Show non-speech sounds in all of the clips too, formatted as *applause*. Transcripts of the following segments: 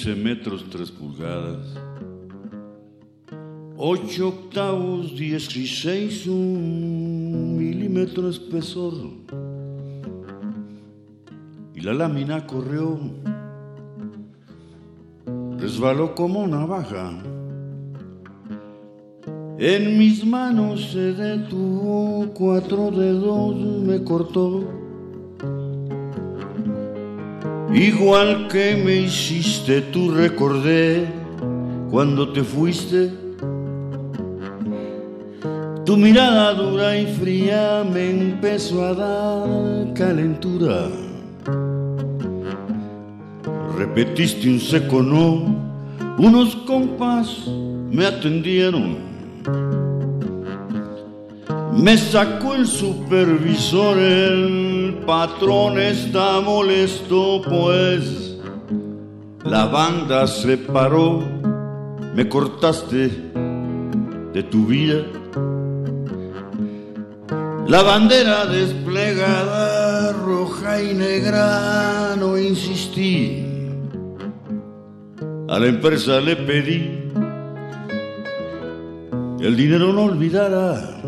15 metros 3 pulgadas, 8 octavos 16 un milímetro espesor. Y la lámina corrió, resbaló como navaja. En mis manos se detuvo, cuatro dedos me cortó Igual que me hiciste, tú recordé cuando te fuiste. Tu mirada dura y fría me empezó a dar calentura. Repetiste un seco no, unos compas me atendieron. Me sacó el supervisor el patrón está molesto, pues la banda se paró, me cortaste de tu vida. La bandera desplegada, roja y negra, no insistí. A la empresa le pedí el dinero no olvidara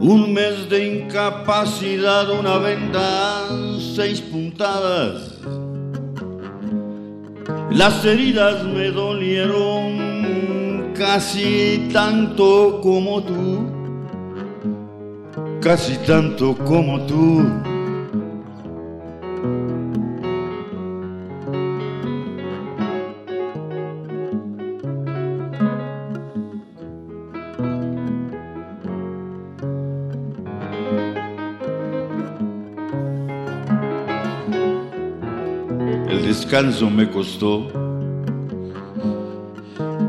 un mes de incapacidad, una venda, seis puntadas. Las heridas me dolieron casi tanto como tú, casi tanto como tú. Descanso me costó.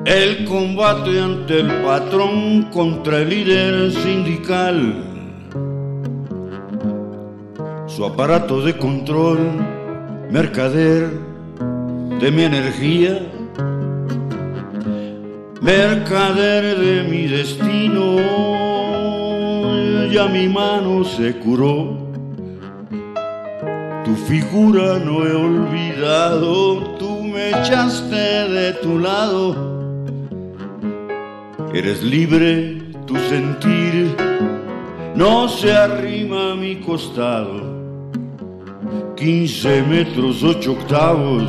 El combate ante el patrón contra el líder sindical. Su aparato de control, mercader de mi energía, mercader de mi destino. Ya mi mano se curó figura no he olvidado, tú me echaste de tu lado. Eres libre, tu sentir no se arrima a mi costado. 15 metros, 8 octavos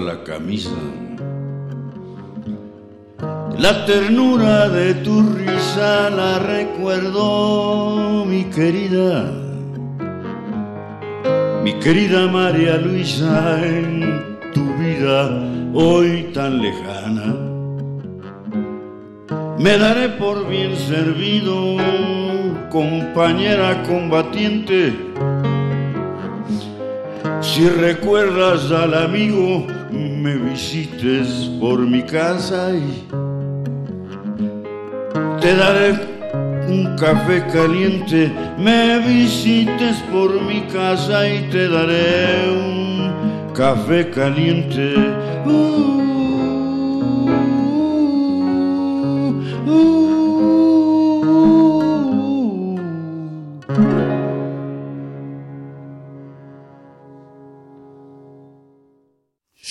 la camisa. La ternura de tu risa la recuerdo, mi querida, mi querida María Luisa, en tu vida hoy tan lejana. Me daré por bien servido compañera combatiente. Si recuerdas al amigo, me visites por mi casa y te daré un café caliente. Me visites por mi casa y te daré un café caliente.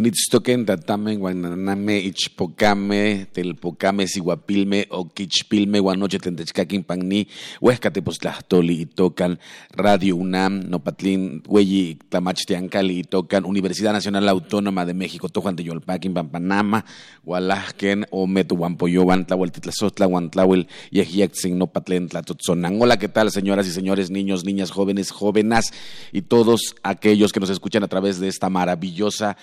Kenitztoken tatamen guananame ichpocame telpocame siguapilme o quichpilme guanoche tentechcaquin pagni huesca tepostlahtoli itocan Radio UNAM nopatlin hueyi tlamachtiancali itocan Universidad Nacional Autónoma de México tojuan teyolpaquin pampanama hualahken o meto guampoyoban tlahueltitlazotla guantlauel yehyexin nopatlen tlatotzonan. Hola, ¿qué tal señoras y señores, niños, niñas, jóvenes, jóvenes y todos aquellos que nos escuchan a través de esta maravillosa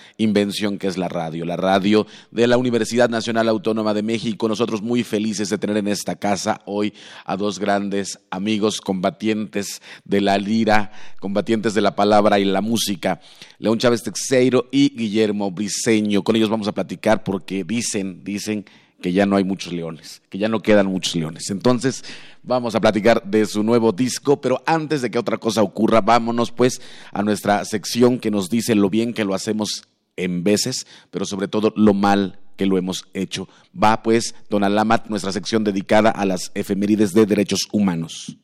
que es la radio, la radio de la Universidad Nacional Autónoma de México. Nosotros muy felices de tener en esta casa hoy a dos grandes amigos combatientes de la lira, combatientes de la palabra y la música, León Chávez Texeiro y Guillermo Briseño. Con ellos vamos a platicar porque dicen, dicen que ya no hay muchos leones, que ya no quedan muchos leones. Entonces, vamos a platicar de su nuevo disco, pero antes de que otra cosa ocurra, vámonos pues a nuestra sección que nos dice lo bien que lo hacemos en veces, pero sobre todo lo mal que lo hemos hecho. Va pues, Don Alamat, nuestra sección dedicada a las efemérides de derechos humanos.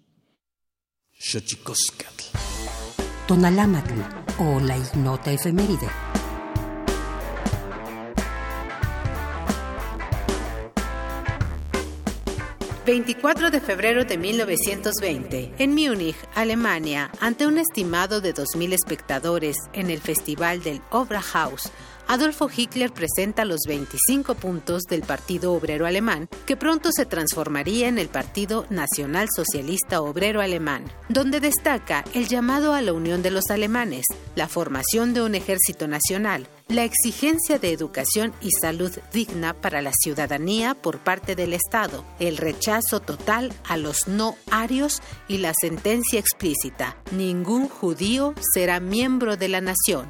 Don Alamatl o la ignota efeméride. 24 de febrero de 1920, en Múnich, Alemania, ante un estimado de 2.000 espectadores en el Festival del Obra House, Adolfo Hitler presenta los 25 puntos del Partido Obrero Alemán, que pronto se transformaría en el Partido Nacional Socialista Obrero Alemán, donde destaca el llamado a la unión de los alemanes, la formación de un ejército nacional, la exigencia de educación y salud digna para la ciudadanía por parte del Estado, el rechazo total a los no arios y la sentencia explícita, ningún judío será miembro de la nación.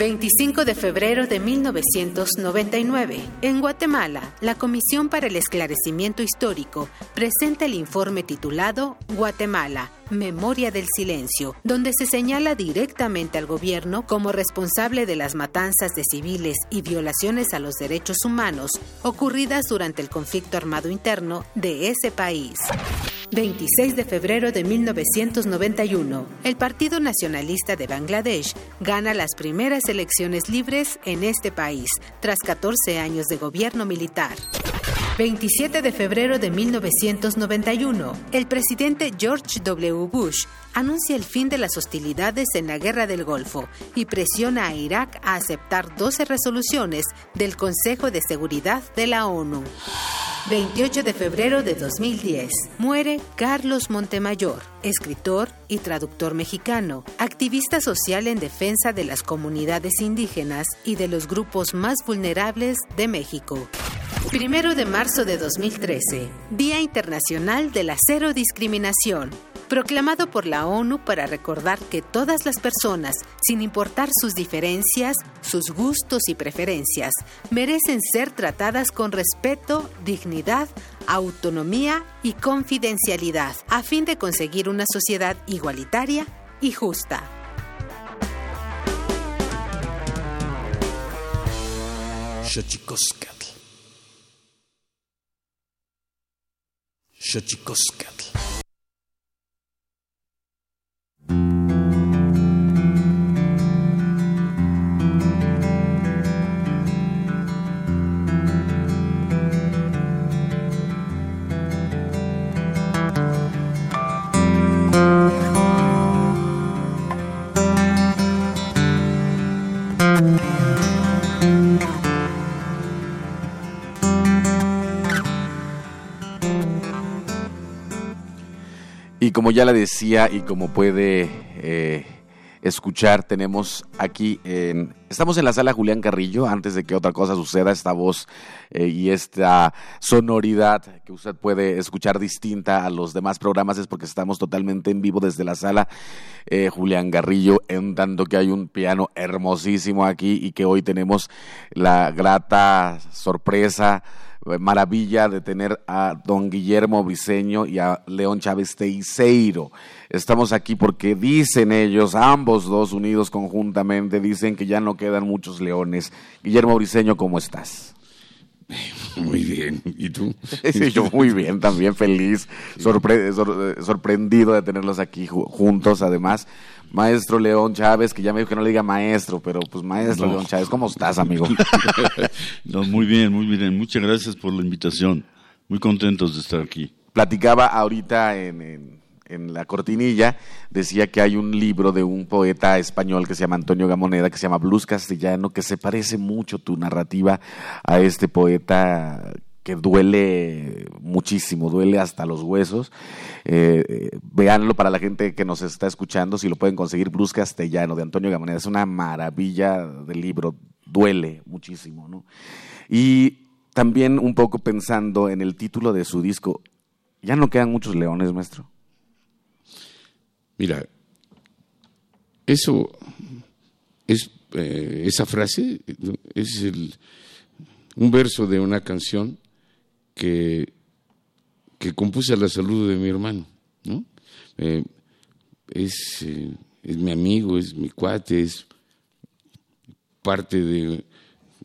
25 de febrero de 1999. En Guatemala, la Comisión para el Esclarecimiento Histórico presenta el informe titulado Guatemala, Memoria del Silencio, donde se señala directamente al gobierno como responsable de las matanzas de civiles y violaciones a los derechos humanos ocurridas durante el conflicto armado interno de ese país. 26 de febrero de 1991, el Partido Nacionalista de Bangladesh gana las primeras elecciones libres en este país, tras 14 años de gobierno militar. 27 de febrero de 1991, el presidente George W. Bush anuncia el fin de las hostilidades en la Guerra del Golfo y presiona a Irak a aceptar 12 resoluciones del Consejo de Seguridad de la ONU. 28 de febrero de 2010. Muere Carlos Montemayor, escritor y traductor mexicano, activista social en defensa de las comunidades indígenas y de los grupos más vulnerables de México. Primero de marzo de 2013, Día Internacional de la Cero Discriminación proclamado por la ONU para recordar que todas las personas, sin importar sus diferencias, sus gustos y preferencias, merecen ser tratadas con respeto, dignidad, autonomía y confidencialidad, a fin de conseguir una sociedad igualitaria y justa. Xochicoscatl. Y como ya le decía y como puede eh, escuchar, tenemos aquí, en, estamos en la sala Julián Carrillo, antes de que otra cosa suceda, esta voz eh, y esta sonoridad que usted puede escuchar distinta a los demás programas es porque estamos totalmente en vivo desde la sala eh, Julián Carrillo, en tanto que hay un piano hermosísimo aquí y que hoy tenemos la grata sorpresa maravilla de tener a don Guillermo Briceño y a León Chávez Teiseiro. Estamos aquí porque dicen ellos, ambos dos unidos conjuntamente, dicen que ya no quedan muchos leones. Guillermo Briceño, ¿cómo estás? *laughs* Muy bien. ¿Y tú? *laughs* Sí, yo muy bien, también feliz, sorprendido de tenerlos aquí juntos, además. Maestro León Chávez, que ya me dijo que no le diga maestro, pero pues maestro León Chávez, ¿cómo estás, amigo? *laughs* no, muy bien, muy bien. Muchas gracias por la invitación. Muy contentos de estar aquí. Platicaba ahorita en en la cortinilla, decía que hay un libro de un poeta español que se llama Antonio Gamoneda, que se llama Blues Castellano, que se parece mucho tu narrativa a este poeta que duele muchísimo, duele hasta los huesos. Eh, véanlo para la gente que nos está escuchando, si lo pueden conseguir, Blues Castellano de Antonio Gamoneda. Es una maravilla del libro, duele muchísimo. ¿no? Y también un poco pensando en el título de su disco, ya no quedan muchos leones, maestro. Mira, eso es eh, esa frase es un verso de una canción que, que compuse a la salud de mi hermano, ¿no? Eh, es, eh, es mi amigo, es mi cuate, es parte de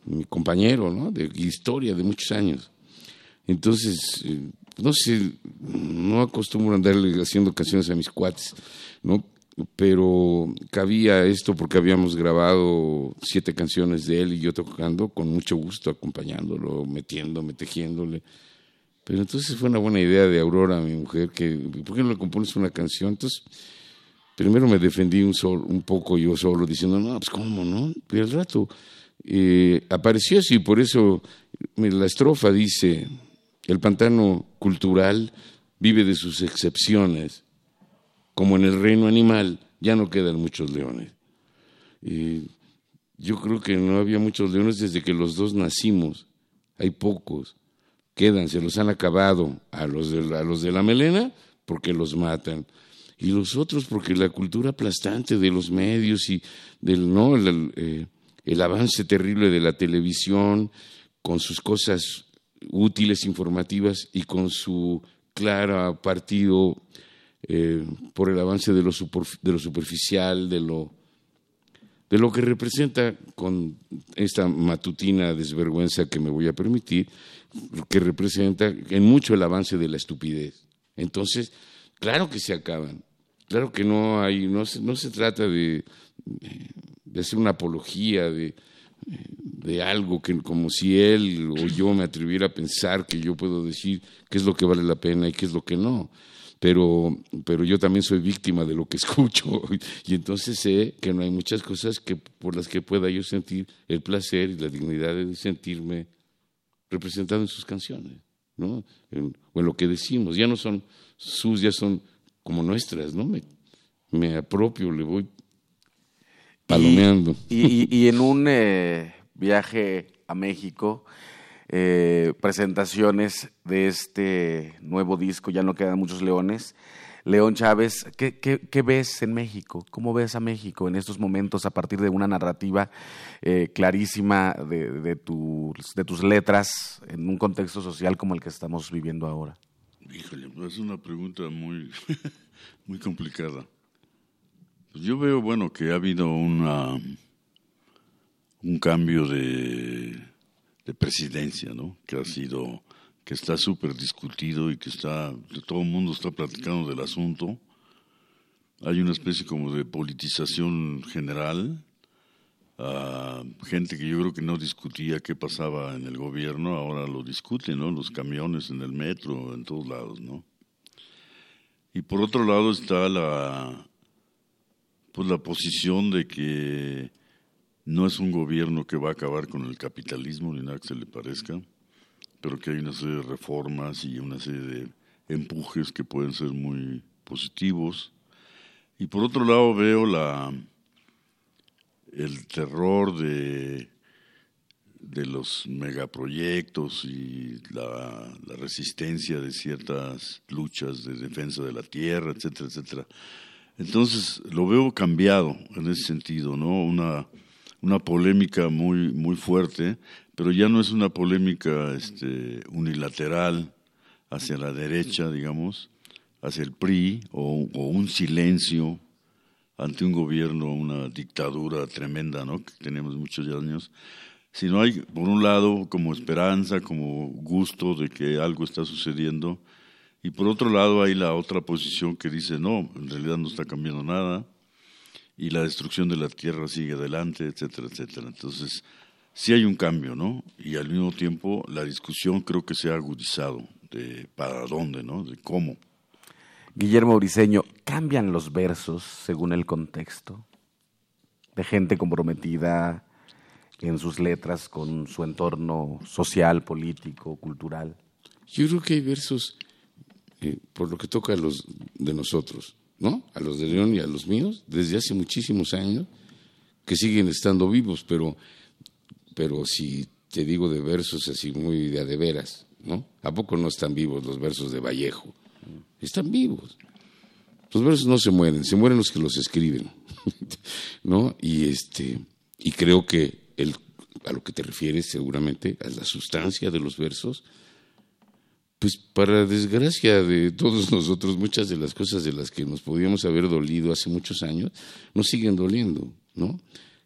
mi compañero, ¿no? De historia de muchos años. Entonces, no sé, no acostumbro a andarle haciendo canciones a mis cuates, ¿no? Pero cabía esto porque habíamos grabado siete canciones de él y yo tocando con mucho gusto, acompañándolo, metiéndome, tejiéndole. Pero entonces fue una buena idea de Aurora, mi mujer, que ¿por qué no le compones una canción? Entonces, primero me defendí un, poco yo solo, diciendo, no, pues cómo, ¿no? Pero al rato apareció así, por eso la estrofa dice, el pantano cultural vive de sus excepciones. Como en el reino animal, ya no quedan muchos leones. yo creo que no había muchos leones desde que los dos nacimos. Hay pocos. Quedan, se los han acabado a los de la, los de la melena porque los matan. Y los otros porque la cultura aplastante de los medios y del no el, eh, el avance terrible de la televisión con sus cosas útiles, informativas y con su clara partido eh, por el avance de lo, de lo superficial, de lo, de lo que representa con esta matutina desvergüenza que me voy a permitir, que representa en mucho el avance de la estupidez. Entonces, claro que se acaban, claro que no hay, no no se trata de, de hacer una apología, de, de algo que como si él o yo me atreviera a pensar que yo puedo decir qué es lo que vale la pena y qué es lo que no. Pero, pero yo también soy víctima de lo que *laughs* escucho y entonces sé que no hay muchas cosas que, por las que pueda yo sentir el placer y la dignidad de sentirme representado en sus canciones, ¿no? o en lo que decimos. Ya no son sus, ya son como nuestras, ¿no? Me, me apropio, le voy palomeando. Y, en un eh, viaje a México, eh, presentaciones de este nuevo disco, ya no quedan muchos leones. León Chávez, ¿qué, qué, ves en México? ¿Cómo ves a México en estos momentos a partir de una narrativa eh, clarísima de, de, tus, de tus letras en un contexto social como el que estamos viviendo ahora? Híjole, es una pregunta muy, *laughs* muy complicada. Pues yo veo, bueno, que ha habido una, un cambio de, de presidencia, ¿no? Que ha sido, que está súper discutido y que está, todo el mundo está platicando del asunto. Hay una especie como de politización general. gente que yo creo que no discutía qué pasaba en el gobierno, ahora lo discuten, ¿no? Los camiones en el metro, en todos lados, ¿no? Y por otro lado está la, pues la posición de que no es un gobierno que va a acabar con el capitalismo ni nada que se le parezca, pero que hay una serie de reformas y una serie de empujes que pueden ser muy positivos. Y por otro lado veo la, el terror de, de los megaproyectos y la, la, resistencia de ciertas luchas de defensa de la tierra, etcétera, etcétera. Entonces lo veo cambiado en ese sentido, ¿no? Una, una polémica muy, muy fuerte, pero ya no es una polémica este, unilateral hacia la derecha, digamos, hacia el PRI, o, o un silencio ante un gobierno, una dictadura tremenda, ¿no? Que tenemos muchos años, sino hay, por un lado, como esperanza, como gusto de que algo está sucediendo, y por otro lado hay la otra posición que dice, no, en realidad no está cambiando nada, y la destrucción de la tierra sigue adelante, etcétera, etcétera. Entonces, sí hay un cambio, ¿no? Y al mismo tiempo la discusión creo que se ha agudizado de para dónde, ¿no? De cómo. Guillermo Briceño, ¿cambian los versos según el contexto? De gente comprometida en sus letras con su entorno social, político, cultural. Yo creo que hay versos, eh, por lo que toca a los de nosotros, ¿no? A los de León y a los míos, desde hace muchísimos años, que siguen estando vivos, pero, pero si te digo de versos así muy de, de veras, ¿no? ¿A poco no están vivos los versos de Vallejo? Están vivos. Los versos no se mueren, se mueren los que los escriben, *laughs* ¿no? Y este, y creo que el, a lo que te refieres seguramente, a la sustancia de los versos, pues para desgracia de todos *laughs* nosotros, muchas de las cosas de las que nos podíamos haber dolido hace muchos años, nos siguen doliendo, ¿no?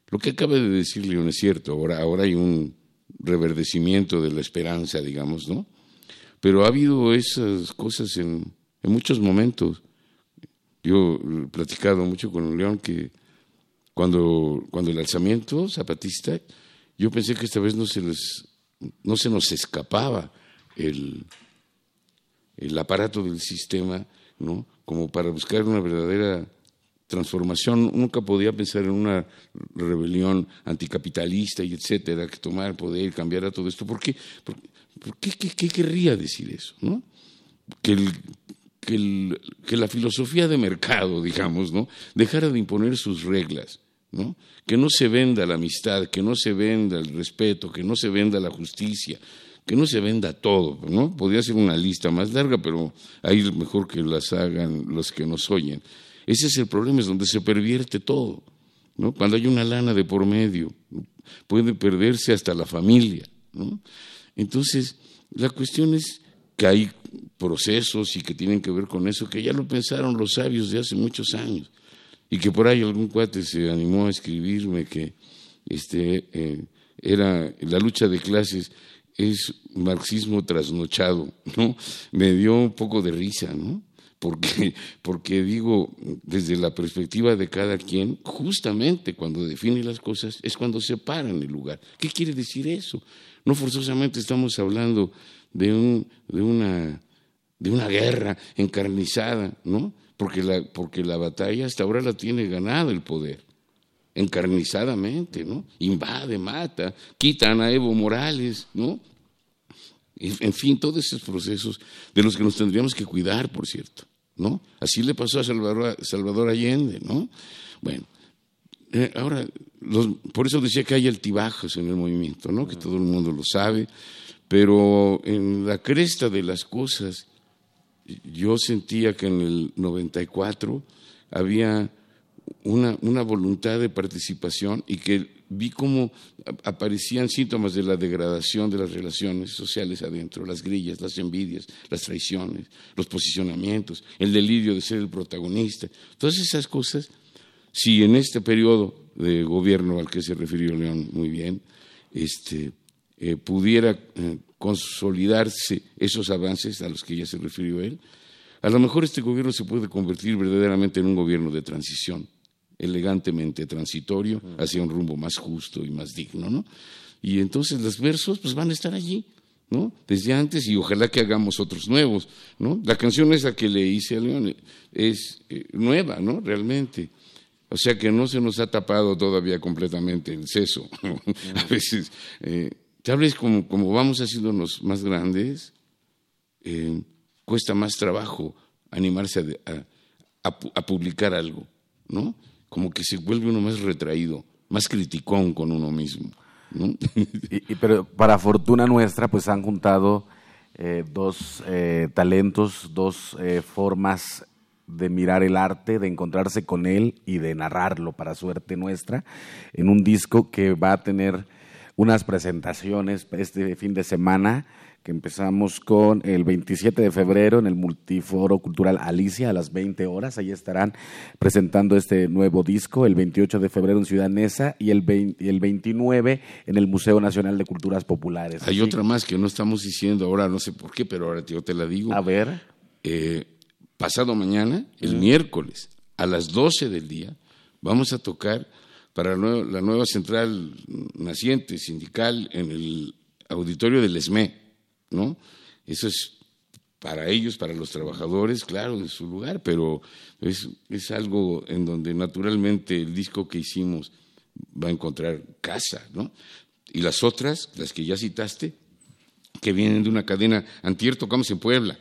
Lo que acaba de decir León es cierto, ahora, ahora hay un reverdecimiento de la esperanza, digamos, ¿no? Pero ha habido esas cosas en, en muchos momentos. Yo he platicado mucho con León que cuando, cuando el alzamiento zapatista, yo pensé que esta vez no se, les, no se nos escapaba el, el aparato del sistema, ¿no? Como para buscar una verdadera transformación. Nunca podía pensar en una rebelión anticapitalista y etcétera, que tomara el poder y cambiara todo esto. ¿Por qué? ¿Por, qué, querría decir eso? que, el, que, la filosofía de mercado, digamos, ¿no? dejara de imponer sus reglas. ¿no? Que no se venda la amistad, que no se venda el respeto, que no se venda la justicia, que no se venda todo, ¿no? Podría ser una lista más larga, pero ahí mejor que las hagan los que nos oyen. Ese es el problema, es donde se pervierte todo, ¿no? Cuando hay una lana de por medio, puede perderse hasta la familia, ¿no? Entonces, la cuestión es que hay procesos y que tienen que ver con eso, que ya lo pensaron los sabios de hace muchos años, y que por ahí algún cuate se animó a escribirme que este, eh, era la lucha de clases es marxismo trasnochado, ¿no? Me dio un poco de risa, ¿no? Porque, *laughs* porque digo, desde la perspectiva de cada quien, justamente cuando define las cosas es cuando se para en el lugar. ¿Qué quiere decir eso? No forzosamente estamos hablando de, un, de, una, de una guerra encarnizada, ¿no? Porque la, porque la batalla hasta ahora la tiene ganada el poder encarnizadamente, ¿no? Invade, mata, quitan a Evo Morales, ¿no? En fin, todos esos procesos de los que nos tendríamos que cuidar, por cierto, ¿no? Así le pasó a Salvador, Salvador Allende, ¿no? Bueno, eh, ahora, por eso decía que hay altibajos en el movimiento, ¿no? Que todo el mundo lo sabe, pero en la cresta de las cosas, yo sentía que en el 94 había una, voluntad de participación y que vi cómo aparecían síntomas de la degradación de las relaciones sociales adentro, las grillas, las envidias, las traiciones, los posicionamientos, el delirio de ser el protagonista. Todas esas cosas, si en este periodo de gobierno al que se refirió León muy bien, este, eh, pudiera eh, consolidarse esos avances a los que ya se refirió él, a lo mejor este gobierno se puede convertir verdaderamente en un gobierno de transición elegantemente transitorio hacia un rumbo más justo y más digno, ¿no? Y entonces los versos pues van a estar allí, ¿no? Desde antes y ojalá que hagamos otros nuevos, ¿no? La canción esa que le hice a León es eh, nueva, ¿no? Realmente. O sea que no se nos ha tapado todavía completamente el seso. *laughs* a veces, eh, tal vez como, como vamos haciéndonos más grandes, eh, cuesta más trabajo animarse a, a, publicar algo, ¿no? Como que se vuelve uno más retraído, más criticón con uno mismo. *laughs* y, pero para fortuna nuestra, pues han juntado eh, dos eh, talentos, dos eh, formas de mirar el arte, de encontrarse con él y de narrarlo para suerte nuestra, en un disco que va a tener unas presentaciones este fin de semana que empezamos con el 27 de febrero en el Multiforo Cultural Alicia a las 20 horas. Ahí estarán presentando este nuevo disco, el 28 de febrero en Ciudad Neza y el, el 29 en el Museo Nacional de Culturas Populares. Hay otra más que no estamos diciendo ahora, no sé por qué, pero ahora yo te la digo. A ver. Eh, pasado mañana, el miércoles, a las 12 del día, vamos a tocar para la nueva central naciente sindical en el auditorio del ESME ¿no? Eso es para ellos, para los trabajadores, claro, en su lugar, pero es, es algo en donde naturalmente el disco que hicimos va a encontrar casa, ¿no? Y las otras, las que ya citaste, que vienen de una cadena, antier tocamos en Puebla,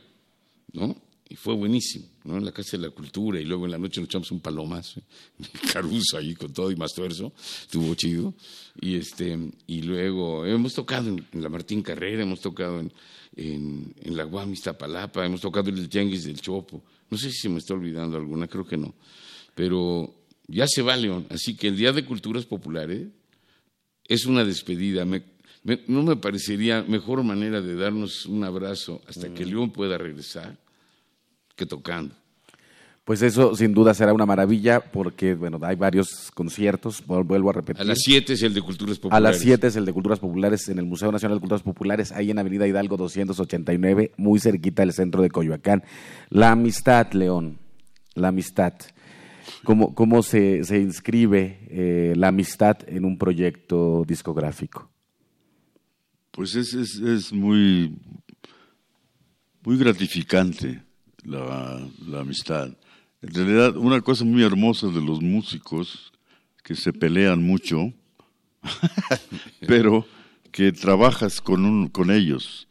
¿no? y fue buenísimo, ¿no? En la Casa de la Cultura, y luego en la noche nos echamos un palomazo, *laughs* caruso ahí con todo y más tuerzo, estuvo chido. Y, este, y luego hemos tocado en, la Martín Carrera, hemos tocado en, en, en la Guamista Palapa, hemos tocado en el Tianguis del Chopo. No sé si se me está olvidando alguna, creo que no. Pero ya se va León, así que el Día de Culturas Populares es una despedida. no me parecería mejor manera de darnos un abrazo hasta que. León pueda regresar que tocando. Pues eso sin duda será una maravilla porque, bueno, hay varios conciertos, vuelvo a repetir. A las 7 es el de Culturas Populares. A las 7 es el de Culturas Populares en el Museo Nacional de Culturas Populares, ahí en Avenida Hidalgo 289, muy cerquita del centro de Coyoacán. La amistad, León, la amistad. ¿Cómo, cómo se, se inscribe eh, la amistad en un proyecto discográfico? Pues es, es, es muy, muy gratificante la, amistad. En realidad, una cosa muy hermosa de los músicos, que se pelean mucho, *laughs* pero que trabajas con, un, con ellos.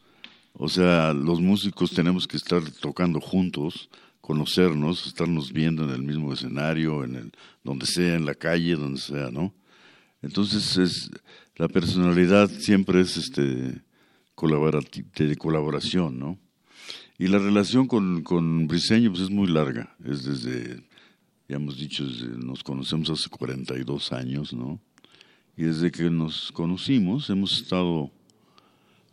O sea, los músicos tenemos que estar tocando juntos, conocernos, estarnos viendo en el mismo escenario, en el, donde sea, en la calle, donde sea, ¿no? Entonces, es, la personalidad siempre es este, de colaboración, ¿no? Y la relación con, con Briseño pues, es muy larga, es desde, ya hemos dicho, nos conocemos hace 42 años, ¿no? Y desde que nos conocimos hemos estado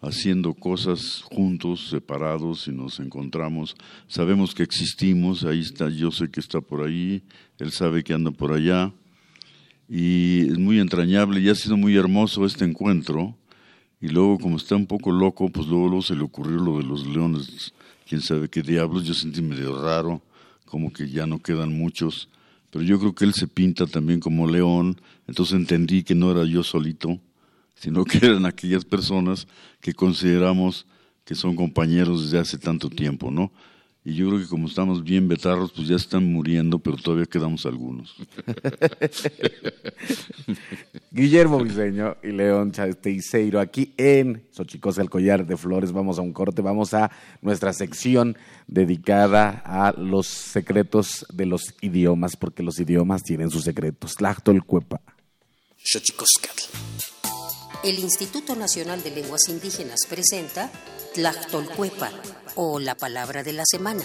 haciendo cosas juntos, separados, y nos encontramos. Sabemos que existimos, ahí está, yo sé que está por ahí, él sabe que anda por allá. Y es muy entrañable y ha sido muy hermoso este encuentro. Y luego, como está un poco loco, pues luego, luego se le ocurrió lo de los leones quién sabe qué diablos, yo sentí medio raro, como que ya no quedan muchos, pero yo creo que él se pinta también como león, entonces entendí que no era yo solito, sino que *laughs* eran aquellas personas que consideramos que son compañeros desde hace tanto tiempo, ¿no? Y yo creo que como estamos bien betarros, pues ya están muriendo, pero todavía quedamos algunos. *laughs* Guillermo Viseño y León Teiseiro, aquí en Xochicosa, el collar de flores. Vamos a un corte, vamos a nuestra sección dedicada a los secretos de los idiomas, porque los idiomas tienen sus secretos. Cuepa. El Instituto Nacional de Lenguas Indígenas presenta Tlachtolcuepa o la palabra de la semana.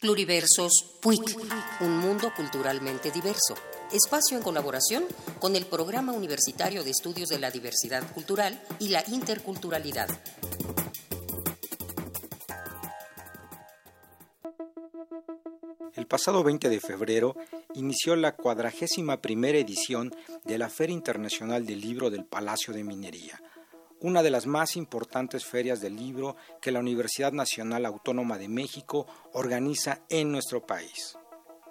Pluriversos PUIC, un mundo culturalmente diverso. Espacio en colaboración con el Programa Universitario de Estudios de la Diversidad Cultural y la Interculturalidad. El pasado 20 de febrero inició la cuadragésima primera edición de la Feria Internacional del Libro del Palacio de Minería una de las más importantes ferias del libro que la Universidad Nacional Autónoma de México organiza en nuestro país.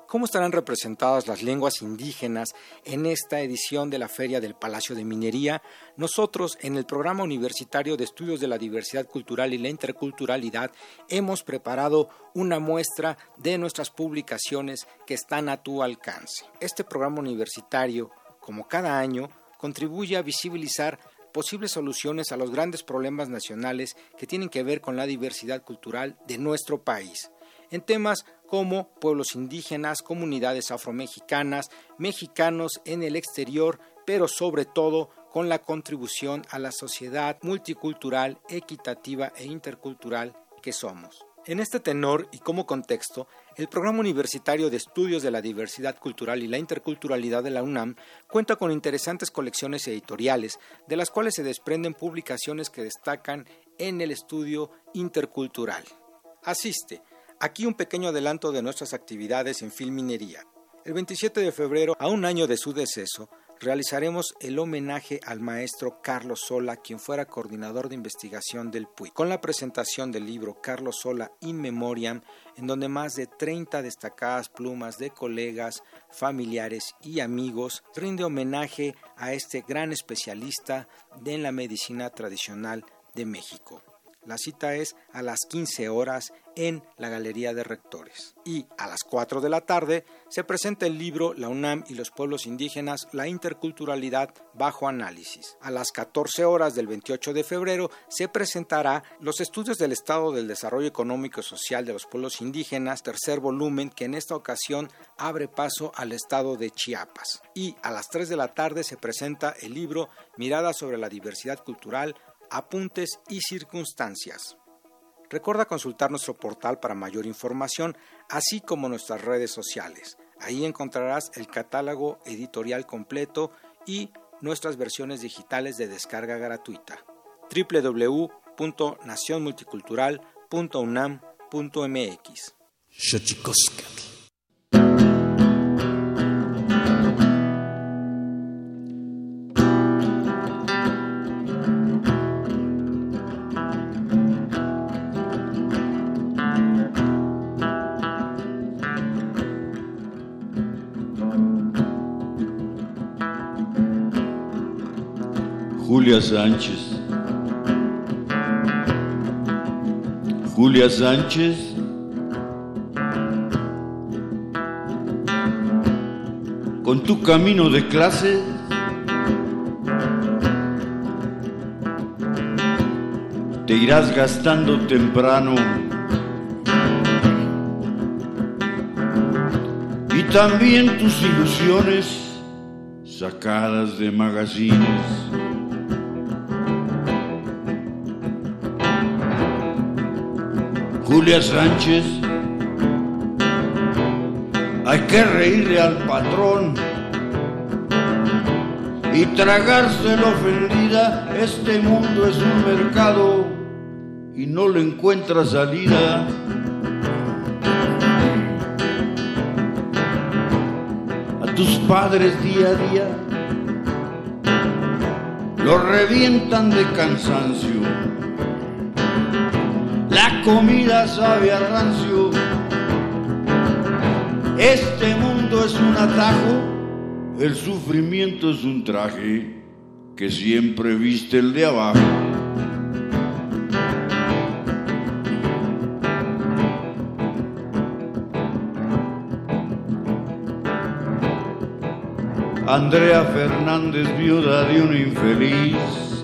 ¿Cómo estarán representadas las lenguas indígenas en esta edición de la Feria del Palacio de Minería? Nosotros, en el Programa Universitario de Estudios de la Diversidad Cultural y la Interculturalidad, hemos preparado una muestra de nuestras publicaciones que están a tu alcance. Este programa universitario, como cada año, contribuye a visibilizar posibles soluciones a los grandes problemas nacionales que tienen que ver con la diversidad cultural de nuestro país, en temas como pueblos indígenas, comunidades afromexicanas, mexicanos en el exterior, pero sobre todo con la contribución a la sociedad multicultural, equitativa e intercultural que somos. En este tenor y como contexto, el Programa Universitario de Estudios de la Diversidad Cultural y la Interculturalidad de la UNAM cuenta con interesantes colecciones editoriales, de las cuales se desprenden publicaciones que destacan en el estudio intercultural. Asiste. Aquí un pequeño adelanto de nuestras actividades en Filminería. El 27 de febrero, a un año de su deceso, realizaremos el homenaje al maestro Carlos Sola, quien fuera coordinador de investigación del PUI, con la presentación del libro Carlos Sola In Memoriam, en donde más de 30 destacadas plumas de colegas, familiares y amigos rinde homenaje a este gran especialista en la medicina tradicional de México. La cita es a las 15 horas en la Galería de Rectores. Y a las 4 de la tarde se presenta el libro La UNAM y los pueblos indígenas, la interculturalidad bajo análisis. A las 14 horas del 28 de febrero se presentará Los estudios del estado del desarrollo económico y social de los pueblos indígenas, tercer volumen que en esta ocasión abre paso al estado de Chiapas. Y a las 3 de la tarde se presenta el libro Mirada sobre la diversidad cultural, apuntes y circunstancias. Recuerda consultar nuestro portal para mayor información, así como nuestras redes sociales. Ahí encontrarás el catálogo editorial completo y nuestras versiones digitales de descarga gratuita. www.nacionmulticultural.unam.mx Sánchez. Julia Sánchez. Con tu camino de clase. Te irás gastando temprano. Y también tus ilusiones sacadas de magazines. Julia Sánchez. Hay que reírle al patrón y tragarse la ofendida. Este mundo es un mercado y no le encuentra salida. A tus padres día a día los revientan de cansancio la comida sabe a rancio. Este mundo es un atajo, el sufrimiento es un traje que siempre viste el de abajo. Andrea Fernández, viuda de un infeliz,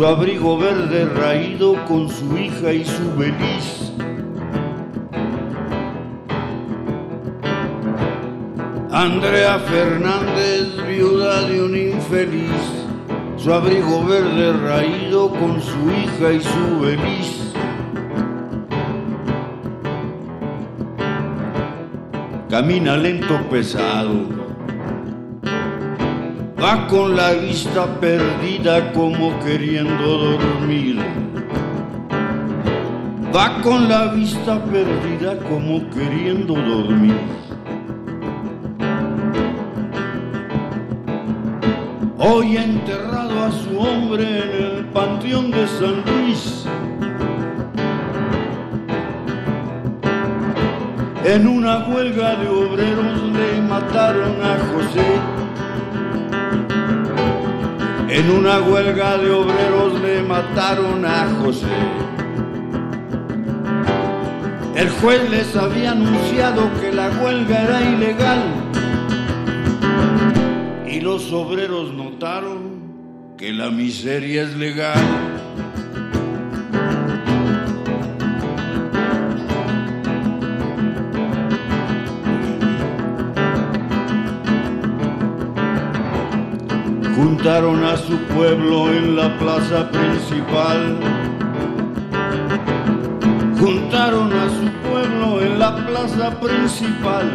su abrigo verde raído con su hija y su beliz. Andrea Fernández, viuda de un infeliz, su abrigo verde raído con su hija y su beliz. Camina lento pesado va con la vista perdida como queriendo dormir. Va con la vista perdida como queriendo dormir. Hoy ha enterrado a su hombre en el panteón de San Luis. En una huelga de obreros le mataron a José en una huelga de obreros le mataron a José. El juez les había anunciado que la huelga era ilegal y los obreros notaron que la miseria es legal. Juntaron a su pueblo en la plaza principal. Juntaron a su pueblo en la plaza principal.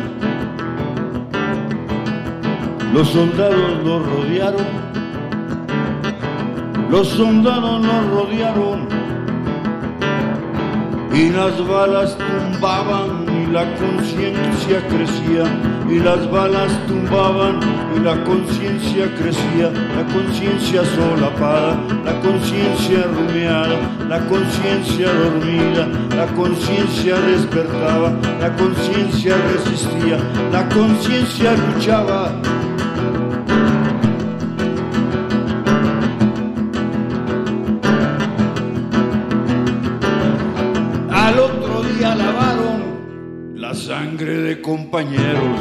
Los soldados los rodearon. Los soldados los rodearon. Y las balas tumbaban la conciencia crecía. Y las balas tumbaban y la conciencia crecía, la conciencia solapada, la conciencia rumiada, la conciencia dormida, la conciencia despertaba, la conciencia resistía, la conciencia luchaba. Compañeros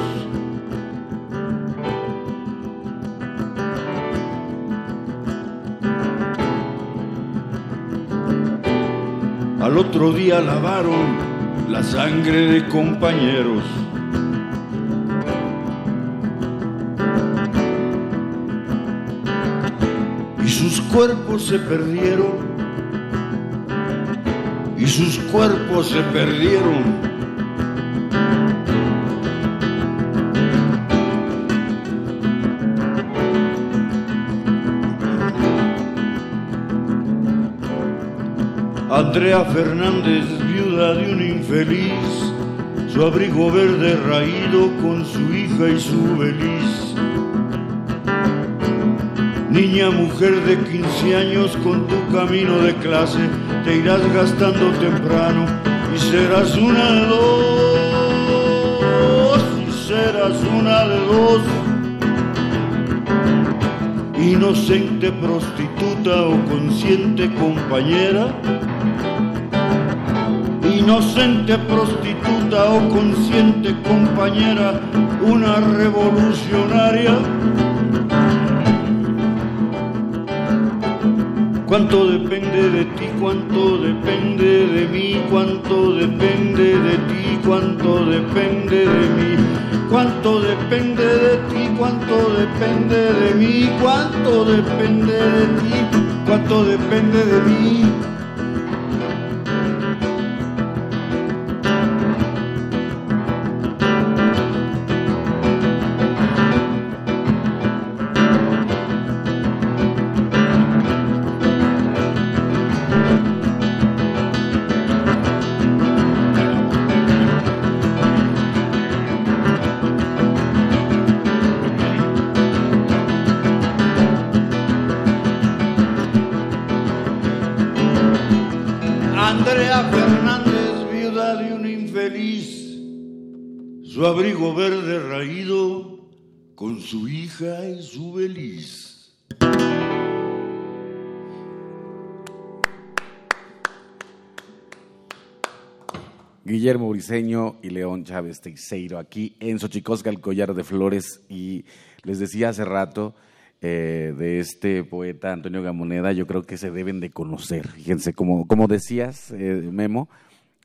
Al otro día lavaron la sangre de compañeros. Y sus cuerpos se perdieron. Y sus cuerpos se perdieron Andrea Fernández, viuda de un infeliz, su abrigo verde raído con su hija y su beliz. Niña, mujer de 15 años, con tu camino de clase te irás gastando temprano y serás una de dos, y serás una de dos. Inocente prostituta o consciente compañera inocente prostituta o consciente compañera, una revolucionaria. Cuánto depende de ti, cuánto depende de mí, cuánto depende de ti, cuánto depende de mí, cuánto depende de ti, cuánto depende de mí, cuánto depende de ti, cuánto depende de mí. Con su hija y su beliz. Guillermo Briseño y León Chávez Teixeiro aquí en Xochicosca, el collar de flores y Les decía hace rato eh, de este poeta Antonio Gamoneda, yo creo que se deben de conocer. Fíjense, como, como decías, eh, Memo,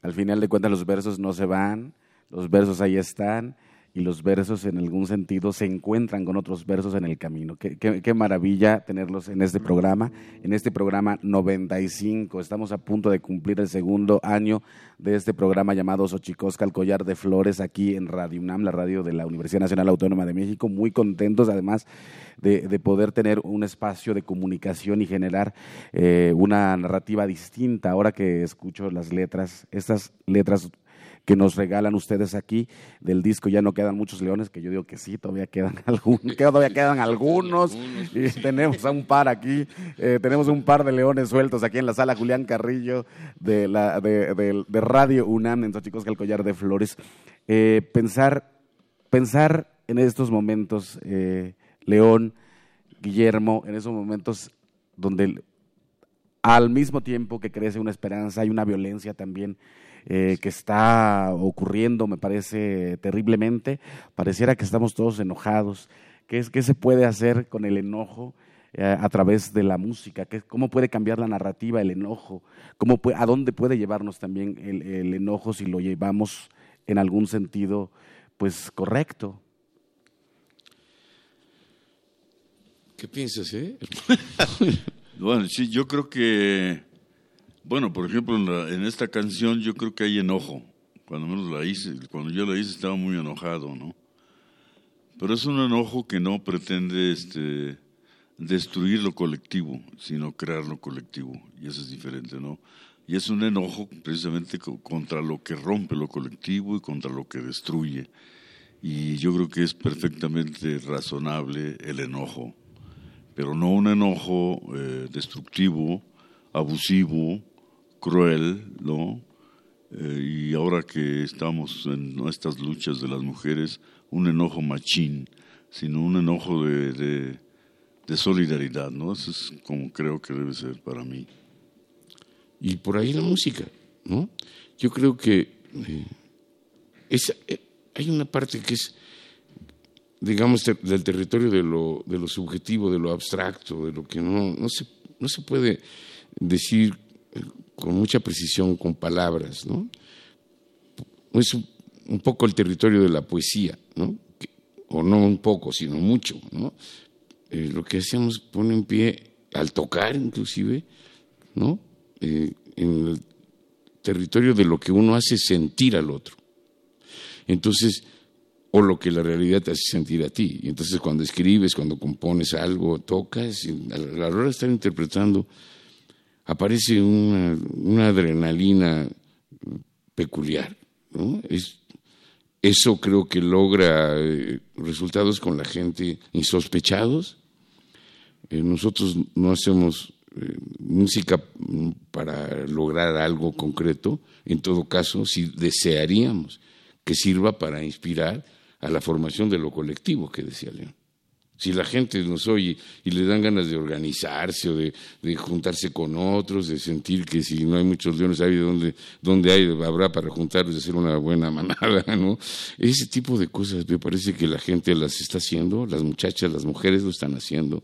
al final de cuentas los versos no se van, los versos ahí están y los versos en algún sentido se encuentran con otros versos en el camino. Qué, qué, maravilla tenerlos en este programa, en este programa 95. Estamos a punto de cumplir el segundo año de este programa llamado Xochicosca, el collar de flores, aquí en Radio UNAM, la radio de la Universidad Nacional Autónoma de México. Muy contentos además de, de poder tener un espacio de comunicación y generar eh, una narrativa distinta. Ahora que escucho las letras, estas letras que nos regalan ustedes aquí del disco. Ya no quedan muchos leones, que yo digo que sí, todavía quedan *laughs* *laughs* algunos. Todavía quedan algunos. Y tenemos a un par aquí. Eh, tenemos un par de leones sueltos aquí en la sala Julián Carrillo de, la, de, Radio UNAM en Xochicosca, el collar de flores. Eh, pensar, pensar en estos momentos, eh, León, Guillermo, en esos momentos donde al mismo tiempo que crece una esperanza, hay una violencia también eh, que está ocurriendo, me parece terriblemente. Pareciera que estamos todos enojados. ¿Qué, es, qué se puede hacer con el enojo? Eh, a través de la música, cómo puede cambiar la narrativa, el enojo, cómo a dónde puede llevarnos también el, el, enojo si lo llevamos en algún sentido, pues correcto. ¿Qué piensas, eh? *laughs* *laughs* bueno, sí, yo creo que bueno, por ejemplo, en, esta canción yo creo que hay enojo. Cuando menos la hice, cuando yo la hice estaba muy enojado, ¿no? Pero es un enojo que no pretende este, destruir lo colectivo, sino crear lo colectivo. Y eso es diferente, ¿no? Y es un enojo precisamente contra lo que rompe lo colectivo y contra lo que destruye. Y yo creo que es perfectamente razonable el enojo, pero no un enojo eh, destructivo, abusivo, cruel, ¿no? Eh, y ahora que estamos en nuestras luchas de las mujeres, un enojo machín, sino un enojo de, de, solidaridad, ¿no? Eso es como creo que debe ser para mí. Y por ahí la música, ¿no? Yo creo que eh, eh, hay una parte que es, digamos, del territorio de lo, de lo subjetivo, de lo abstracto, de lo que no, no, se, no se puede decir con mucha precisión, con palabras, ¿no? Es un, poco el territorio de la poesía, ¿no? o no un poco, sino mucho, ¿no? Eh, lo que hacemos pone en pie, al tocar inclusive, ¿no? Eh, en el territorio de lo que uno hace sentir al otro. Entonces, o lo que la realidad te hace sentir a ti. Y entonces cuando escribes, cuando compones algo, tocas, a la hora de estar interpretando, aparece una, adrenalina peculiar. Es, eso creo que logra eh, resultados con la gente insospechados. Eh, nosotros no hacemos eh, música para lograr algo concreto, en todo caso, si desearíamos que sirva para inspirar a la formación de lo colectivo que decía León. Si la gente nos oye y le dan ganas de organizarse o de, juntarse con otros, de sentir que si no hay muchos leones, hay donde, donde hay, habrá para juntarlos y hacer una buena manada, *laughs* ¿no? Ese tipo de cosas me parece que la gente las está haciendo, las muchachas, las mujeres lo están haciendo,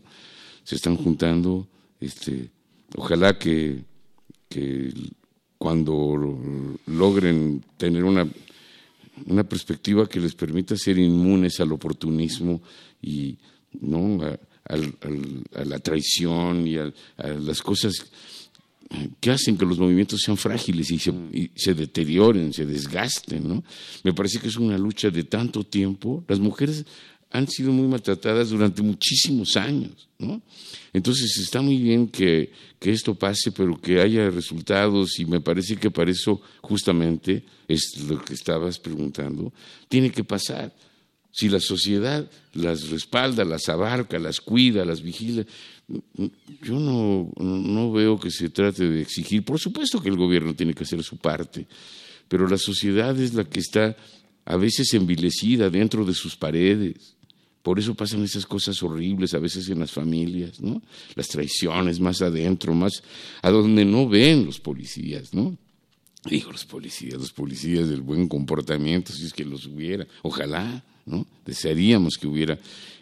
se están juntando, este, ojalá que, que cuando logren tener una, una perspectiva que les permita ser inmunes al oportunismo y ¿no? A, la traición y a, las cosas que hacen que los movimientos sean frágiles y se, deterioren, se desgasten. ¿no? Me parece que es una lucha de tanto tiempo. Las mujeres han sido muy maltratadas durante muchísimos años. ¿no? Entonces está muy bien que, que, esto pase, pero que haya resultados y me parece que para eso justamente es lo que estabas preguntando, tiene que pasar. Si la sociedad las respalda, las abarca, las cuida, las vigila, yo no, no veo que se trate de exigir. Por supuesto que el gobierno tiene que hacer su parte, pero la sociedad es la que está a veces envilecida dentro de sus paredes. Por eso pasan esas cosas horribles a veces en las familias, ¿no? Las traiciones más adentro, más a donde no ven los policías, ¿no? Digo, los policías, los policías del buen comportamiento, si es que los hubiera, ojalá, ¿no? Desearíamos que hubiera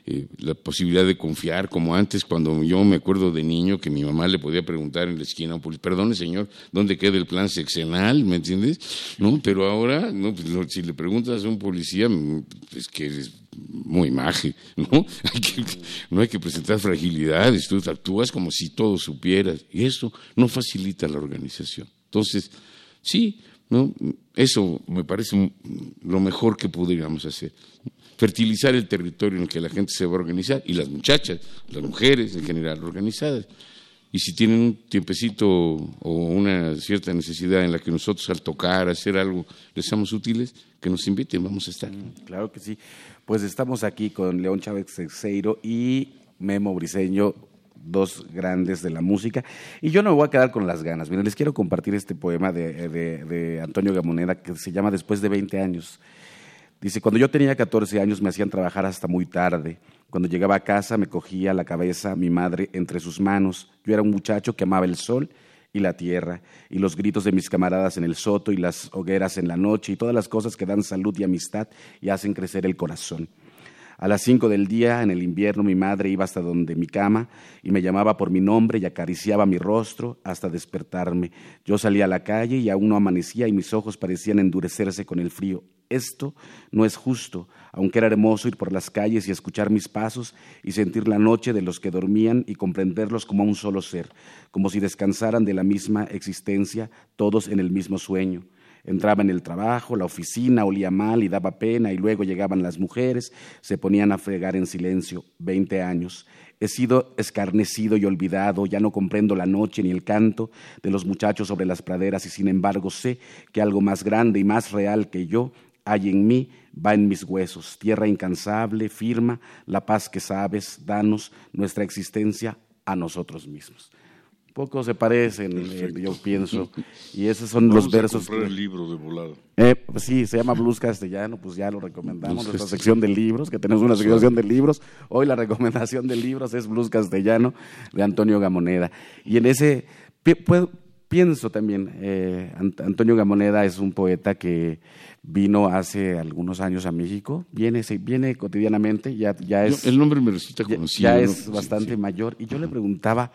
eh, la posibilidad de confiar, como antes, cuando yo me acuerdo de niño que mi mamá le podía preguntar en la esquina policía, perdone señor, ¿dónde queda el plan sexenal? ¿Me entiendes? ¿No? Pero ahora, no, pues, si le preguntas a un policía, mm, es que es muy maje, *laughs* ¿no? no hay que presentar fragilidades, tú actúas como si todo supieras, y eso no facilita la organización. Entonces, sí. Eso me parece lo mejor que podríamos hacer fertilizar el territorio en el que la gente se va a organizar y las muchachas, las mujeres en general organizadas. Y si tienen un tiempecito o una cierta necesidad en la que nosotros al tocar, hacer algo, les seamos útiles, que nos inviten, vamos a estar. Mm, claro que sí. Pues estamos aquí con León Chávez Seixeiro y Memo Briseño, dos grandes de la música. Y yo no me voy a quedar con las ganas. Miren, les quiero compartir este poema de, de, de Antonio Gamoneda que se llama Después de 20 años. Dice, cuando yo tenía 14 años me hacían trabajar hasta muy tarde. Cuando llegaba a casa me cogía la cabeza mi madre entre sus manos. Yo era un muchacho que amaba el sol y la tierra, y los gritos de mis camaradas en el soto y las hogueras en la noche, y todas las cosas que dan salud y amistad y hacen crecer el corazón. A las cinco del día, en el invierno, mi madre iba hasta donde mi cama y me llamaba por mi nombre y acariciaba mi rostro hasta despertarme. Yo salía a la calle y aún no amanecía y mis ojos parecían endurecerse con el frío. Esto no es justo, aunque era hermoso ir por las calles y escuchar mis pasos y sentir la noche de los que dormían y comprenderlos como un solo ser, como si descansaran de la misma existencia, todos en el mismo sueño. Entraba en el trabajo, la oficina olía mal y daba pena, y luego llegaban las mujeres, se ponían a fregar en silencio. Veinte años. He sido escarnecido y olvidado, ya no comprendo la noche ni el canto de los muchachos sobre las praderas, y sin embargo sé que algo más grande y más real que yo hay en mí, va en mis huesos. Tierra incansable, firma, la paz que sabes, danos nuestra existencia a nosotros mismos poco se parecen, eh, yo pienso. *laughs* Y esos son los versos. A el libro de volado. Eh, pues sí, se llama Blues Castellano, pues ya lo recomendamos, nuestra sección de libros, que tenemos una sección de libros. Hoy la *laughs* recomendación de libros es Blues Castellano de Antonio Gamoneda. Y en ese, pienso también, eh, Antonio Gamoneda es un poeta que vino hace algunos años a México, viene, viene cotidianamente, ya, ya es... el nombre me resulta conocido. Ya, es bastante mayor. Y yo le preguntaba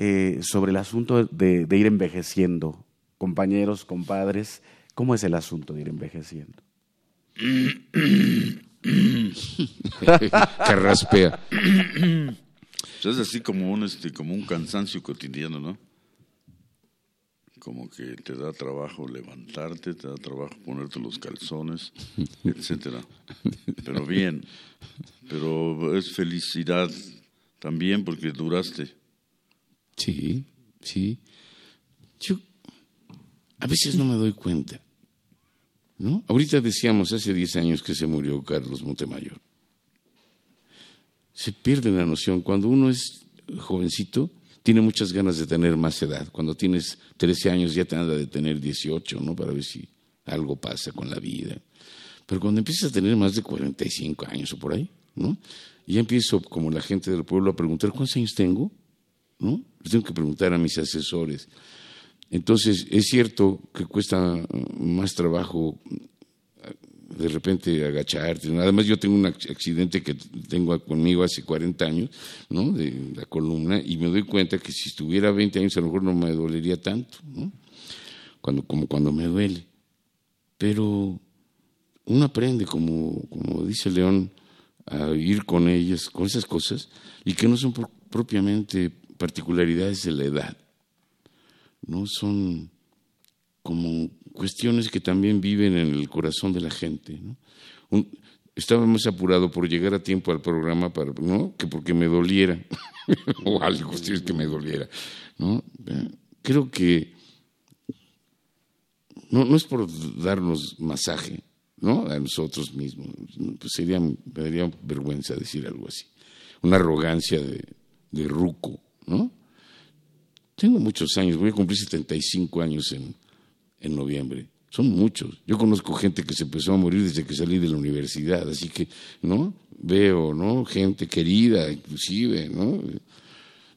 eh, sobre el asunto de, ir envejeciendo. Compañeros, compadres, ¿cómo es el asunto de ir envejeciendo? Carraspea. es así como un, este, como un cansancio cotidiano, ¿no? Como que te da trabajo levantarte, te da trabajo ponerte los calzones, etcétera. Pero bien, pero es felicidad también porque duraste. Sí, sí. Yo a veces no me doy cuenta. ¿No? Ahorita decíamos hace 10 años que se murió Carlos Montemayor. Se pierde la noción. Cuando uno es jovencito, tiene muchas ganas de tener más edad. Cuando tienes 13 años ya te anda de tener 18, ¿no? Para ver si algo pasa con la vida. Pero cuando empiezas a tener más de 45 años o por ahí, ¿no? ya empiezo, como la gente del pueblo, a preguntar, ¿cuántos años tengo? ¿No? tengo que preguntar a mis asesores. Entonces, es cierto que cuesta más trabajo de repente agacharte. Además, yo tengo un accidente que tengo conmigo hace 40 años, ¿no? De la columna, y me doy cuenta que si estuviera 20 años a lo mejor no me dolería tanto, ¿no? Como cuando me duele. Pero uno aprende, como, como dice León, a ir con ellas, con esas cosas, y que no son propiamente particularidades de la edad, ¿no? Son como cuestiones que también viven en el corazón de la gente, ¿no? estaba más apurado por llegar a tiempo al programa para, ¿no? que porque me doliera *laughs* o algo que me doliera, ¿no? Creo que no, no es por darnos masaje, ¿no? A nosotros mismos. Pues sería, me daría vergüenza decir algo así. Una arrogancia de, de ruco, ¿no? Tengo muchos años, voy a cumplir 75 años en, en noviembre. Son muchos. Yo conozco gente que se empezó a morir desde que salí de la universidad, así que, ¿no? Veo, ¿no? Gente querida, inclusive, ¿no?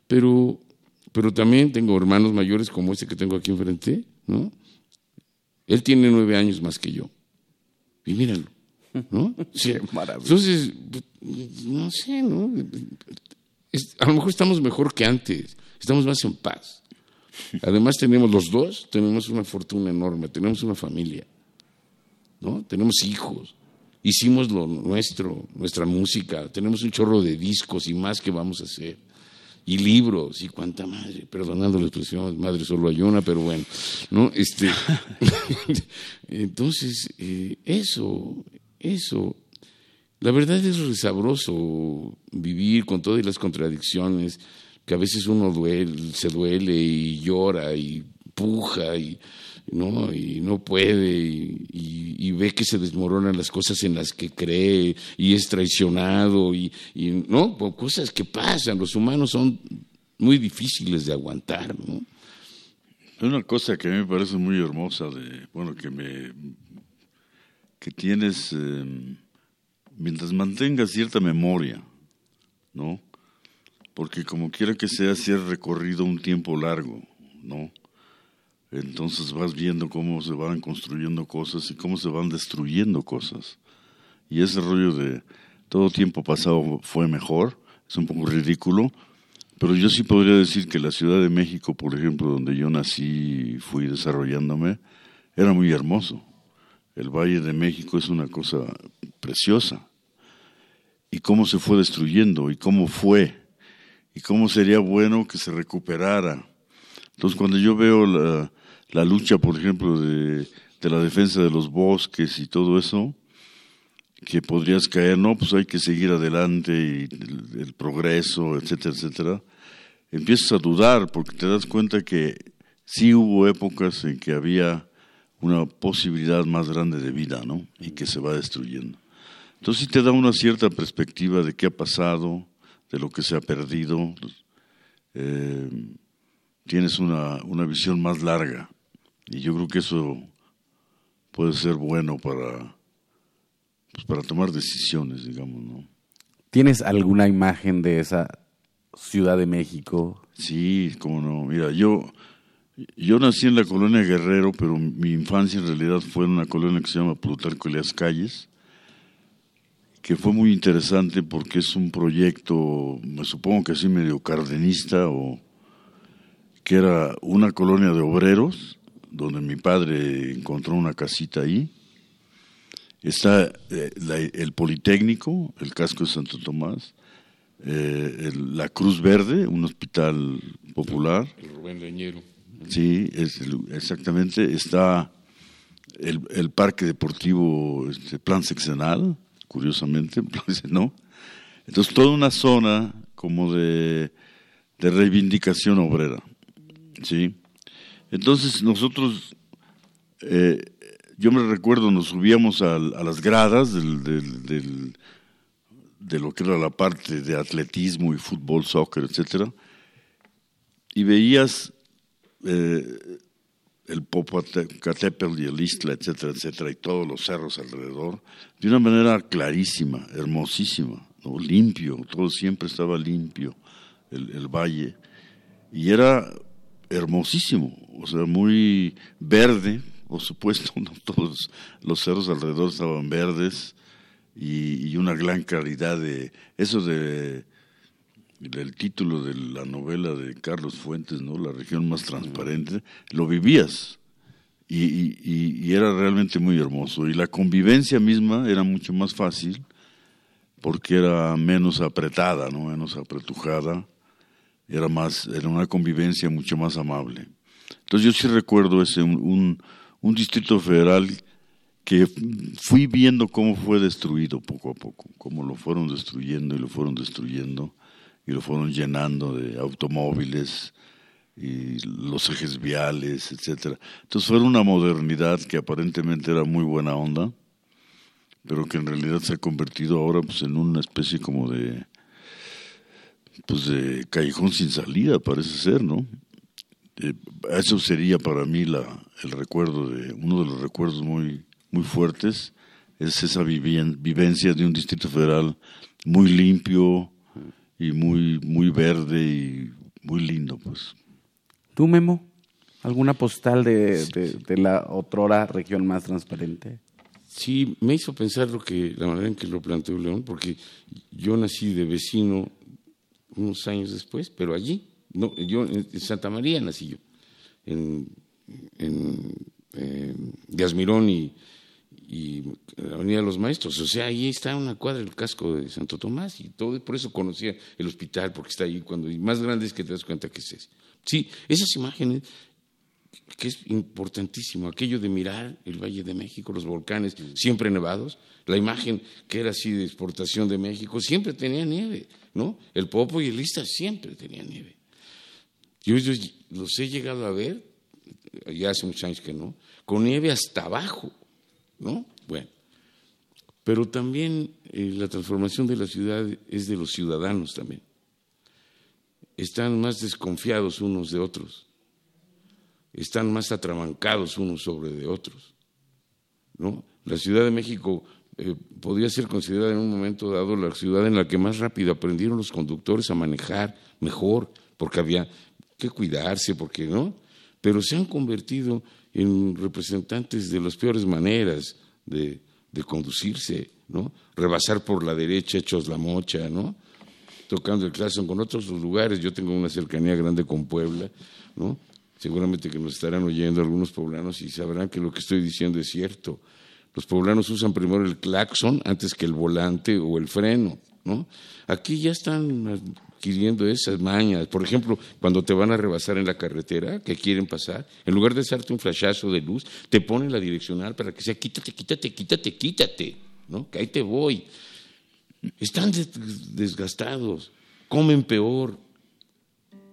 Pero, pero también tengo hermanos mayores como este que tengo aquí enfrente, ¿no? Él tiene nueve años más que yo. Y míralo, ¿no? *laughs* Sí, maravilla. Entonces, no sé, ¿no? Es- a lo mejor estamos mejor que antes, estamos más en paz. Además tenemos los dos, tenemos una fortuna enorme, tenemos una familia, ¿no? Tenemos hijos, hicimos lo nuestro, nuestra música, tenemos un chorro de discos y más que vamos a hacer, y libros, y cuánta madre, perdonando la expresión, madre solo hay una, pero bueno, ¿no? Este, *laughs* entonces, eh, eso, eso, la verdad es sabroso vivir con todas las contradicciones, que a veces uno duele, se duele y llora y puja y no, y no puede y, y- y ve que se desmoronan las cosas en las que cree y es traicionado y, y no, cosas que pasan, los humanos son muy difíciles de aguantar, ¿no? Una cosa que a mí me parece muy hermosa de, bueno, que me que tienes eh, mientras mantengas cierta memoria, ¿no? Porque como quiera que sea, si has recorrido un tiempo largo, ¿no? Entonces vas viendo cómo se van construyendo cosas y cómo se van destruyendo cosas. Y ese rollo de todo tiempo pasado fue mejor, es un poco ridículo, pero yo sí podría decir que la Ciudad de México, por ejemplo, donde yo nací y fui desarrollándome, era muy hermoso. El Valle de México es una cosa preciosa. Y cómo se fue destruyendo y cómo fue y cómo sería bueno que se recuperara. Entonces, cuando yo veo la, la lucha, por ejemplo, de, de la defensa de los bosques y todo eso, que podrías caer, no, pues hay que seguir adelante y el, el progreso, etcétera, etcétera, empiezas a dudar porque te das cuenta que sí hubo épocas en que había una posibilidad más grande de vida, ¿no? Y que se va destruyendo. Entonces sí te da una cierta perspectiva de qué ha pasado, de lo que se ha perdido. Eh, tienes una, una visión más larga y yo creo que eso puede ser bueno para, pues para tomar decisiones, digamos, ¿no? ¿Tienes alguna imagen de esa Ciudad de México? Sí, cómo no. Mira, yo, yo nací en la colonia Guerrero, pero mi infancia en realidad fue en una colonia que se llama Plutarco Elias Calles, que fue muy interesante porque es un proyecto, me supongo que así medio cardenista, o que era una colonia de obreros, donde mi padre encontró una casita ahí. Está eh, la- el Politécnico, el casco de Santo Tomás, eh, el- la Cruz Verde, un hospital popular. El Rubén Leñero. Sí, es exactamente. Está el, el Parque Deportivo este, Plan Sexenal, curiosamente, *laughs* ¿no? Entonces, toda una zona como de, de reivindicación obrera, ¿sí? Entonces, nosotros, eh, yo me recuerdo, nos subíamos al- a, las gradas del, del- del- de lo que era la parte de atletismo y fútbol, soccer, etcétera, y veías eh, el Popocatépetl y el Istla, etcétera, etcétera, y todos los cerros alrededor, de una manera clarísima, hermosísima, limpio, todo siempre estaba limpio, el, valle, y era hermosísimo, o sea, muy verde, por supuesto, *laughs* ¿no? todos los cerros alrededor estaban verdes, y, y una gran claridad de eso de el título de la novela de Carlos Fuentes, ¿no? La región más transparente, lo vivías y, era realmente muy hermoso. Y la convivencia misma era mucho más fácil porque era menos apretada, ¿no? Menos apretujada, era más, era una convivencia mucho más amable. Entonces yo sí recuerdo ese un, un, un distrito federal que fui viendo cómo fue destruido poco a poco, cómo lo fueron destruyendo y lo fueron destruyendo y lo fueron llenando de automóviles y los ejes viales, etcétera. Entonces fue una modernidad que aparentemente era muy buena onda, pero que en realidad se ha convertido ahora pues en una especie como de pues de callejón sin salida, parece ser, ¿no? Eh, eso sería para mí la, el recuerdo de uno de los recuerdos muy muy fuertes es esa vivencia de un distrito federal muy limpio y muy muy verde y muy lindo pues ¿Tú, Memo? ¿Alguna postal de, de, de la otrora región más transparente? sí me hizo pensar lo que, la manera en que lo planteó León, porque yo nací de vecino unos años después, pero allí, no, yo en Santa María nací yo, en, en eh, y, y la Avenida de los Maestros. O sea, ahí está una cuadra del casco de Santo Tomás y todo, por eso conocía el hospital, porque está ahí cuando y más grande es que te das cuenta que es ese. Sí, esas imágenes que es importantísimo, aquello de mirar el Valle de México, los volcanes siempre nevados, la imagen que era así de exportación de México, siempre tenía nieve, ¿no? El Popo y el Lista siempre tenían nieve. Yo, los he llegado a ver, ya hace muchos años que no, con nieve hasta abajo, ¿no? Bueno, pero también eh, la transformación de la ciudad es de los ciudadanos también. Están más desconfiados unos de otros están más atrabancados unos sobre de otros. ¿no? La Ciudad de México eh, podría ser considerada en un momento dado la ciudad en la que más rápido aprendieron los conductores a manejar mejor, porque había que cuidarse, porque no, pero se han convertido en representantes de las peores maneras de, conducirse, ¿no? Rebasar por la derecha, hechos la mocha, ¿no? Tocando el claxon con otros lugares. Yo tengo una cercanía grande con Puebla, ¿no? seguramente que nos estarán oyendo algunos poblanos y sabrán que lo que estoy diciendo es cierto. Los poblanos usan primero el claxon antes que el volante o el freno, ¿no? Aquí ya están adquiriendo esas mañas. Por ejemplo, cuando te van a rebasar en la carretera, que quieren pasar, en lugar de hacerte un flashazo de luz, te ponen la direccional para que sea quítate, quítate, quítate, quítate, ¿no? Que ahí te voy. Están desgastados, comen peor,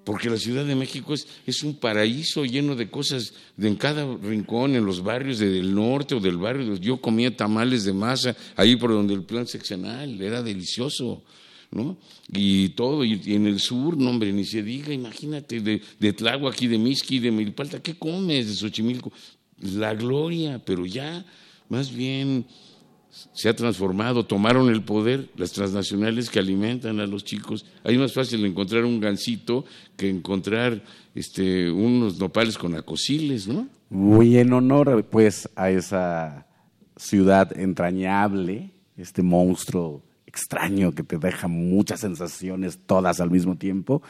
porque la Ciudad de México es, es un paraíso lleno de cosas de en cada rincón, en los barrios del norte o del barrio. Yo comía tamales de masa ahí por donde el plan seccional, era delicioso. ¿No? Y todo, y, en el sur, no hombre, ni se diga, imagínate, de, de aquí de Misqui, de Milpalta, ¿qué comes de Xochimilco? La gloria, pero ya, más bien se ha transformado, tomaron el poder las transnacionales que alimentan a los chicos. Es más fácil encontrar un gansito que encontrar este, unos nopales con acosiles, ¿no? Muy en honor, pues, a esa ciudad entrañable, este monstruo extraño que te deja muchas sensaciones todas al mismo tiempo,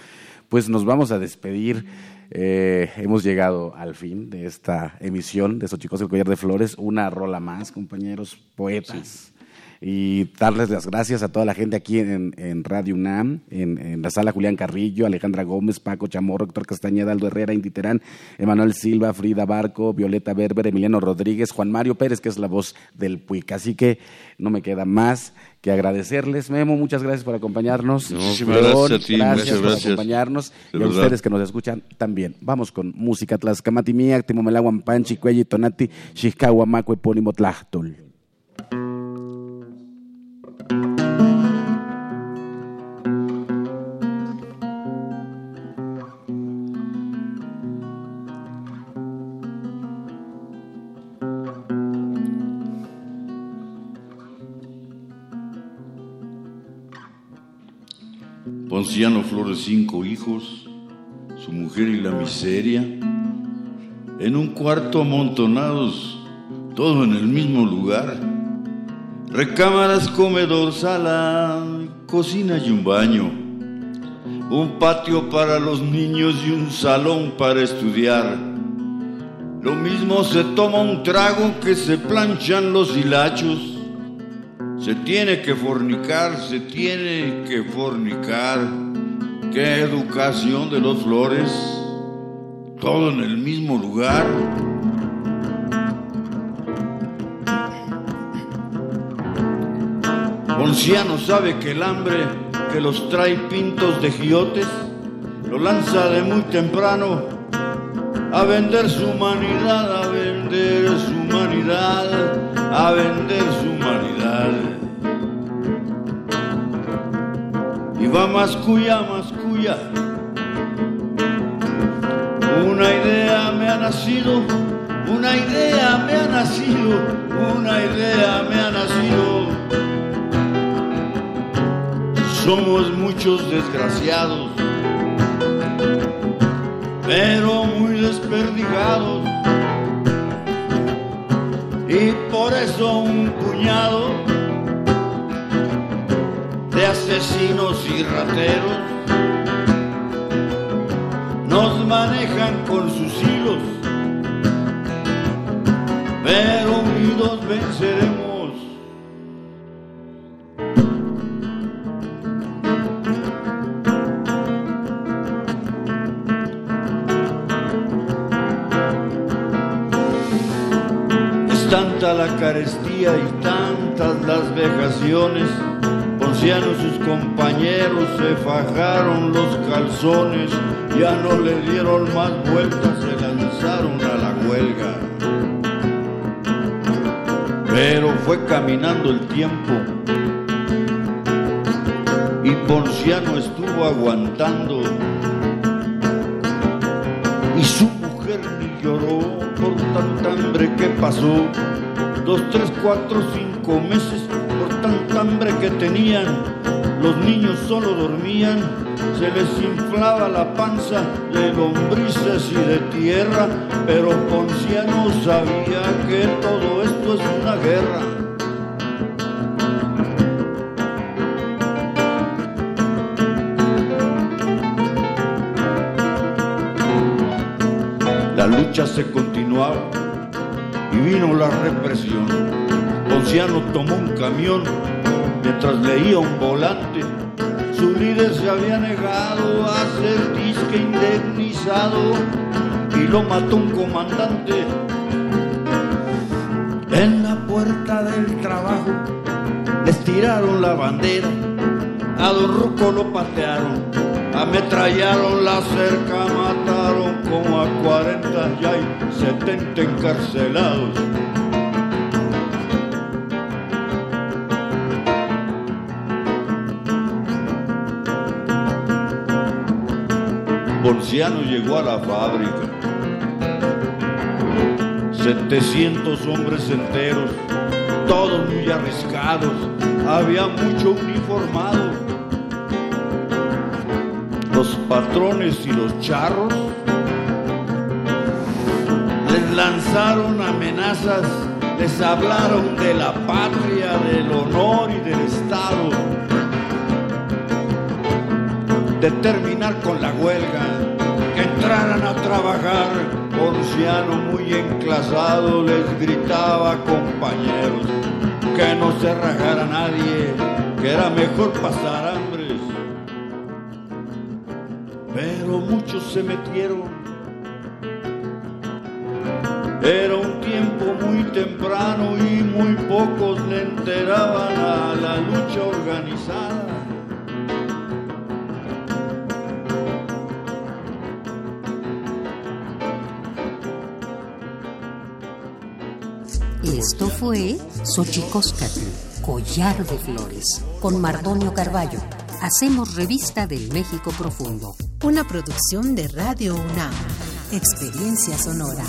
pues nos vamos a despedir. Eh, hemos llegado al fin de esta emisión de Xochicos el Collar de Flores, una rola más, compañeros poetas y darles las gracias a toda la gente aquí en, Radio UNAM, en, la sala Julián Carrillo, Alejandra Gómez, Paco Chamorro, Héctor Castañeda, Aldo Herrera, Inti Terán, Emanuel Silva, Frida Barco, Violeta Berber, Emiliano Rodríguez, Juan Mario Pérez, que es la voz del PUIC. Así que no me queda más que agradecerles. Memo, muchas gracias por acompañarnos. Muchísimas gracias a ti, gracias por acompañarnos. y a ustedes que nos escuchan también. Vamos con música Tlaxcamatimía, Timomelaguan Panchi, Cuelli, Tonati, Xiscahua, Macue, Epónimo, Ponciano Flores, cinco hijos, su mujer y la miseria, en un cuarto amontonados, todo en el mismo lugar. Recámaras, comedor, sala, cocina y un baño. Un patio para los niños y un salón para estudiar. Lo mismo se toma un trago que se planchan los hilachos se tiene que fornicar, se tiene que fornicar. Qué educación de los flores. Todo en el mismo lugar. Ponciano sabe que el hambre que los trae pintos de giotes lo lanza de muy temprano a vender su humanidad, a vender su humanidad, a vender su humanidad. va más cuya, más cuya. Una idea me ha nacido, una idea me ha nacido, una idea me ha nacido. Somos muchos desgraciados, pero muy desperdigados. y por eso un puñado de asesinos y rateros nos manejan con sus hilos, pero unidos venceremos. Y tantas las vejaciones. Ponciano y sus compañeros se fajaron los calzones, ya no le dieron más vueltas, se lanzaron a la huelga. Pero fue caminando el tiempo y Ponciano estuvo aguantando y su mujer ni lloró por tanta hambre que pasó, dos, tres, cuatro, cinco meses por tanta hambre que tenían, los niños solo dormían, se les inflaba la panza de lombrices y de tierra, pero Ponciano sabía que todo esto es una guerra. La lucha se continuaba y vino la represión. Ponciano tomó un camión mientras leía un volante. Su líder se había negado a ser disque indemnizado y lo mató un comandante en la puerta del trabajo. Les tiraron la bandera, a Don Ruco lo patearon, ametrallaron la cerca, mataron como a 40 y hay 70 encarcelados. Ponciano llegó a la fábrica. 700 hombres enteros, todos muy arriscados, había mucho uniformado. Los patrones y los charros lanzaron amenazas, les hablaron de la patria, del honor y del Estado, de terminar con la huelga, que entraran a trabajar. Ponciano muy enclasado les gritaba compañeros que no se rajara nadie, que era mejor pasar hambres. Pero muchos se metieron temprano y muy pocos le enteraban a la lucha organizada. Esto fue Xochicóscatl, Collar de Flores, con Mardonio Carballo. Hacemos revista del México Profundo. Una producción de Radio UNAM. Experiencia sonora.